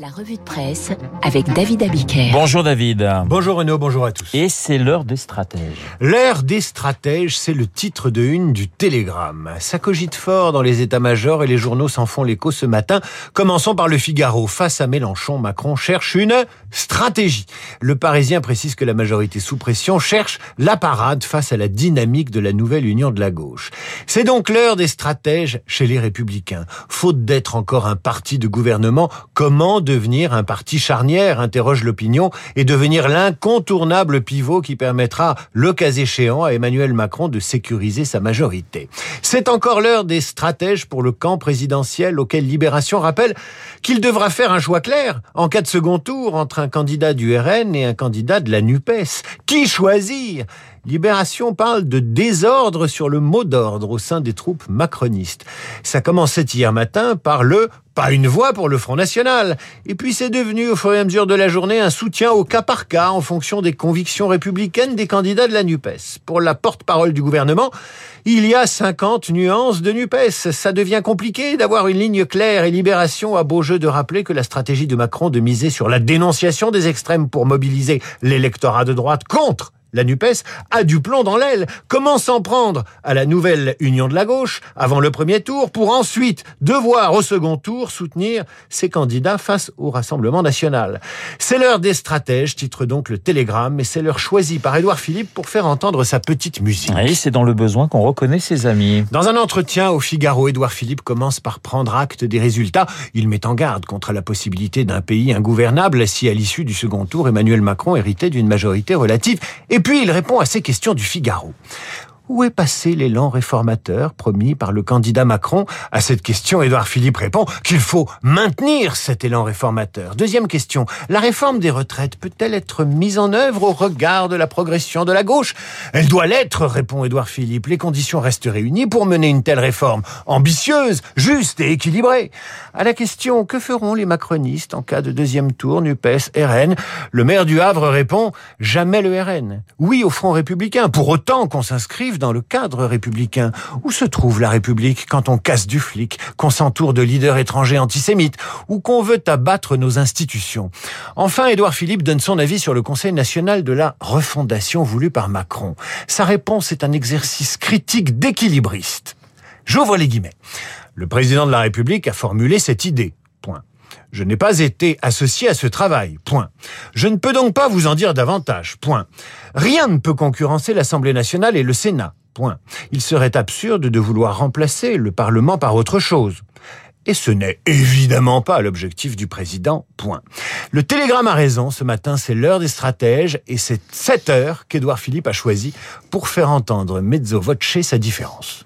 La revue de presse avec David Abiker. Bonjour David. Bonjour Renaud, bonjour à tous. Et c'est l'heure des stratèges. L'heure des stratèges, c'est le titre de une du Télégramme. Ça cogite fort dans les états-majors et les journaux s'en font l'écho ce matin. Commençons par le Figaro. Face à Mélenchon, Macron cherche une stratégie. Le Parisien précise que la majorité sous pression cherche la parade face à la dynamique de la nouvelle union de la gauche. C'est donc l'heure des stratèges chez les Républicains. Faute d'être encore un parti de gouvernement, comment devenir un parti charnière, interroge l'opinion, et devenir l'incontournable pivot qui permettra, le cas échéant, à Emmanuel Macron de sécuriser sa majorité. C'est encore l'heure des stratèges pour le camp présidentiel auquel Libération rappelle qu'il devra faire un choix clair en cas de second tour entre un candidat du RN et un candidat de la NUPES. Qui choisir? Libération parle de désordre sur le mot d'ordre au sein des troupes macronistes. Ça commençait hier matin par le pas une voix pour le Front National. Et puis c'est devenu au fur et à mesure de la journée un soutien au cas par cas en fonction des convictions républicaines des candidats de la NUPES. Pour la porte-parole du gouvernement, il y a 50 nuances de NUPES. Ça devient compliqué d'avoir une ligne claire et Libération a beau jeu de rappeler que la stratégie de Macron de miser sur la dénonciation des extrêmes pour mobiliser l'électorat de droite contre la NUPES, a du plomb dans l'aile. Comment s'en prendre à la nouvelle union de la gauche avant le premier tour pour ensuite devoir au second tour soutenir ses candidats face au Rassemblement national? C'est l'heure des stratèges, titre donc le Télégramme, et c'est l'heure choisie par Édouard Philippe pour faire entendre sa petite musique. Oui, c'est dans le besoin qu'on reconnaît ses amis. Dans un entretien au Figaro, Édouard Philippe commence par prendre acte des résultats. Il met en garde contre la possibilité d'un pays ingouvernable si à l'issue du second tour, Emmanuel Macron héritait d'une majorité relative et puis il répond à ces questions du Figaro. Où est passé l'élan réformateur promis par le candidat Macron À cette question, Édouard Philippe répond qu'il faut maintenir cet élan réformateur. Deuxième question, la réforme des retraites peut-elle être mise en œuvre au regard de la progression de la gauche? Elle doit l'être, répond Édouard Philippe. Les conditions restent réunies pour mener une telle réforme ambitieuse, juste et équilibrée. À la question que feront les macronistes en cas de deuxième tour NUPES RN Le maire du Havre répond jamais le RN. Oui au Front républicain, pour autant qu'on s'inscrive dans le cadre républicain. Où se trouve la République quand on casse du flic, qu'on s'entoure de leaders étrangers antisémites, ou qu'on veut abattre nos institutions? Enfin, Édouard Philippe donne son avis sur le Conseil national de la refondation voulu par Macron. Sa réponse est un exercice critique d'équilibriste. J'ouvre les guillemets. Le président de la République a formulé cette idée. Je n'ai pas été associé à ce travail. Point. Je ne peux donc pas vous en dire davantage. Point. Rien ne peut concurrencer l'Assemblée nationale et le Sénat. Point. Il serait absurde de vouloir remplacer le Parlement par autre chose. Et ce n'est évidemment pas l'objectif du président. Point. Le télégramme a raison. Ce matin, c'est l'heure des stratèges et c'est cette heure qu'Édouard Philippe a choisi pour faire entendre mezzo voce sa différence.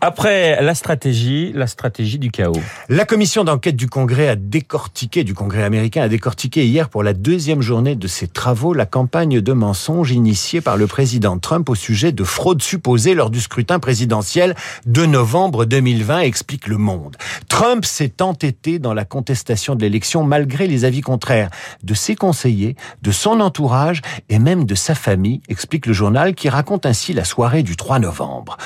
Après la stratégie, la stratégie du chaos. La commission d'enquête du Congrès a décortiqué, du Congrès américain a décortiqué hier pour la deuxième journée de ses travaux la campagne de mensonges initiée par le président Trump au sujet de fraude supposée lors du scrutin présidentiel de novembre 2020, explique Le Monde. Trump s'est entêté dans la contestation de l'élection malgré les avis contraires de ses conseillers, de son entourage et même de sa famille, explique le journal qui raconte ainsi la soirée du 3 novembre.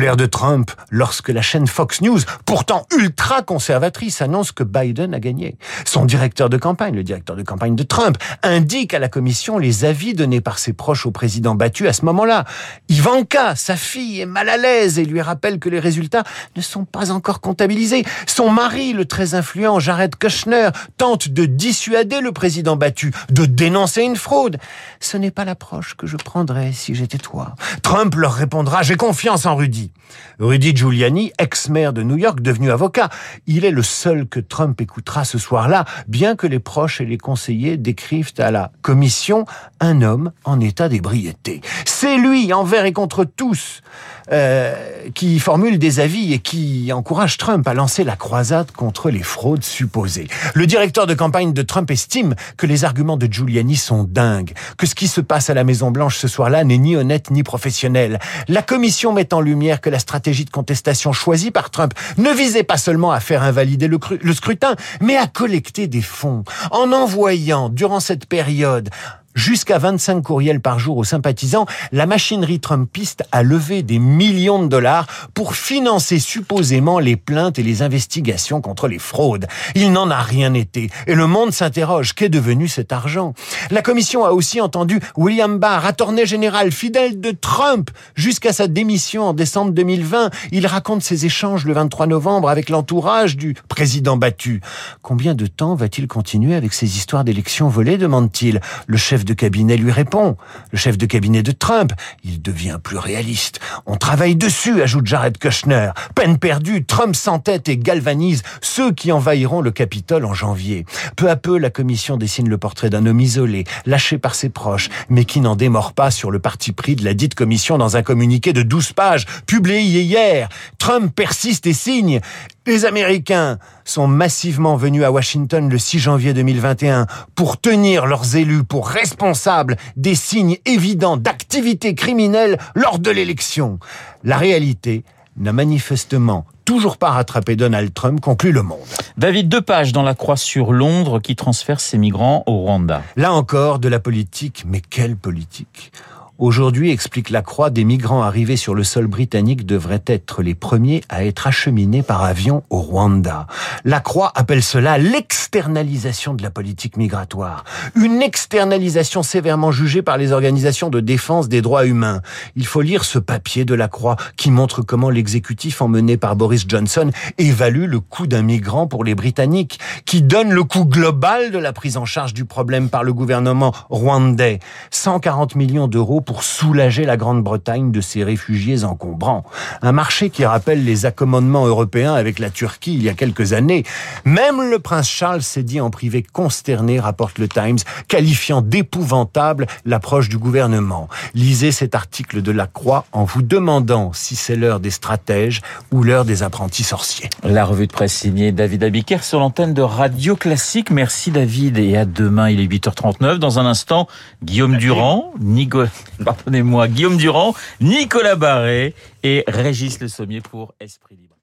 Colère de Trump lorsque la chaîne Fox News, pourtant ultra conservatrice, annonce que Biden a gagné. Son directeur de campagne, le directeur de campagne de Trump, indique à la commission les avis donnés par ses proches au président battu à ce moment-là. Ivanka, sa fille, est mal à l'aise et lui rappelle que les résultats ne sont pas encore comptabilisés. Son mari, le très influent Jared Kushner, tente de dissuader le président battu, de dénoncer une fraude. Ce n'est pas l'approche que je prendrais si j'étais toi. Trump leur répondra, j'ai confiance en Rudy. Rudy Giuliani, ex-maire de New York, devenu avocat. Il est le seul que Trump écoutera ce soir-là, bien que les proches et les conseillers décrivent à la commission un homme en état d'ébriété. C'est lui, envers et contre tous, euh, qui formule des avis et qui encourage Trump à lancer la croisade contre les fraudes supposées. Le directeur de campagne de Trump estime que les arguments de Giuliani sont dingues, que ce qui se passe à la Maison Blanche ce soir-là n'est ni honnête ni professionnel. La commission met en lumière que la stratégie de contestation choisie par Trump ne visait pas seulement à faire invalider le, scrutin, mais à collecter des fonds. En envoyant durant cette période jusqu'à 25 courriels par jour aux sympathisants, la machinerie trumpiste a levé des millions de dollars pour financer supposément les plaintes et les investigations contre les fraudes. Il n'en a rien été et le monde s'interroge qu'est devenu cet argent? La commission a aussi entendu William Barr, attorney général fidèle de Trump jusqu'à sa démission en décembre 2020. Il raconte ses échanges le 23 novembre avec l'entourage du président battu. Combien de temps va-t-il continuer avec ces histoires d'élections volées demande-t-il. Le chef de cabinet lui répond. Le chef de cabinet de Trump, il devient plus réaliste. On travaille dessus, ajoute Jared Kushner. Peine perdue, Trump s'entête et galvanise ceux qui envahiront le Capitole en janvier. Peu à peu, la commission dessine le portrait d'un homme isolé, lâché par ses proches, mais qui n'en démord pas sur le parti pris de la dite commission dans un communiqué de 12 pages, publié hier. Trump persiste et signe. Les Américains sont massivement venus à Washington le 6 janvier 2021 pour tenir leurs élus pour responsables des signes évidents d'activité criminelle lors de l'élection. La réalité n'a manifestement toujours pas rattrapé Donald Trump, conclut Le Monde. David, deux pages dans la croix sur Londres qui transfère ses migrants au Rwanda. Là encore, de la politique, mais quelle politique? Aujourd'hui, explique la Croix, des migrants arrivés sur le sol britannique devraient être les premiers à être acheminés par avion au Rwanda. La Croix appelle cela l'externalisation de la politique migratoire. Une externalisation sévèrement jugée par les organisations de défense des droits humains. Il faut lire ce papier de la Croix qui montre comment l'exécutif emmené par Boris Johnson évalue le coût d'un migrant pour les Britanniques, qui donne le coût global de la prise en charge du problème par le gouvernement rwandais. 140 millions d'euros pour soulager la Grande-Bretagne de ses réfugiés encombrants. Un marché qui rappelle les accommodements européens avec la Turquie il y a quelques années. Même le prince Charles s'est dit en privé consterné, rapporte le Times, qualifiant d'épouvantable l'approche du gouvernement. Lisez cet article de La Croix en vous demandant si c'est l'heure des stratèges ou l'heure des apprentis sorciers. La revue de presse signée David Abiker sur l'antenne de Radio Classique. Merci David et à demain. Il est 8h39. Dans un instant, Guillaume Durand, Nico pardonnez-moi, Guillaume Durand, Nicolas Barré et Régis Le Sommier pour Esprit Libre.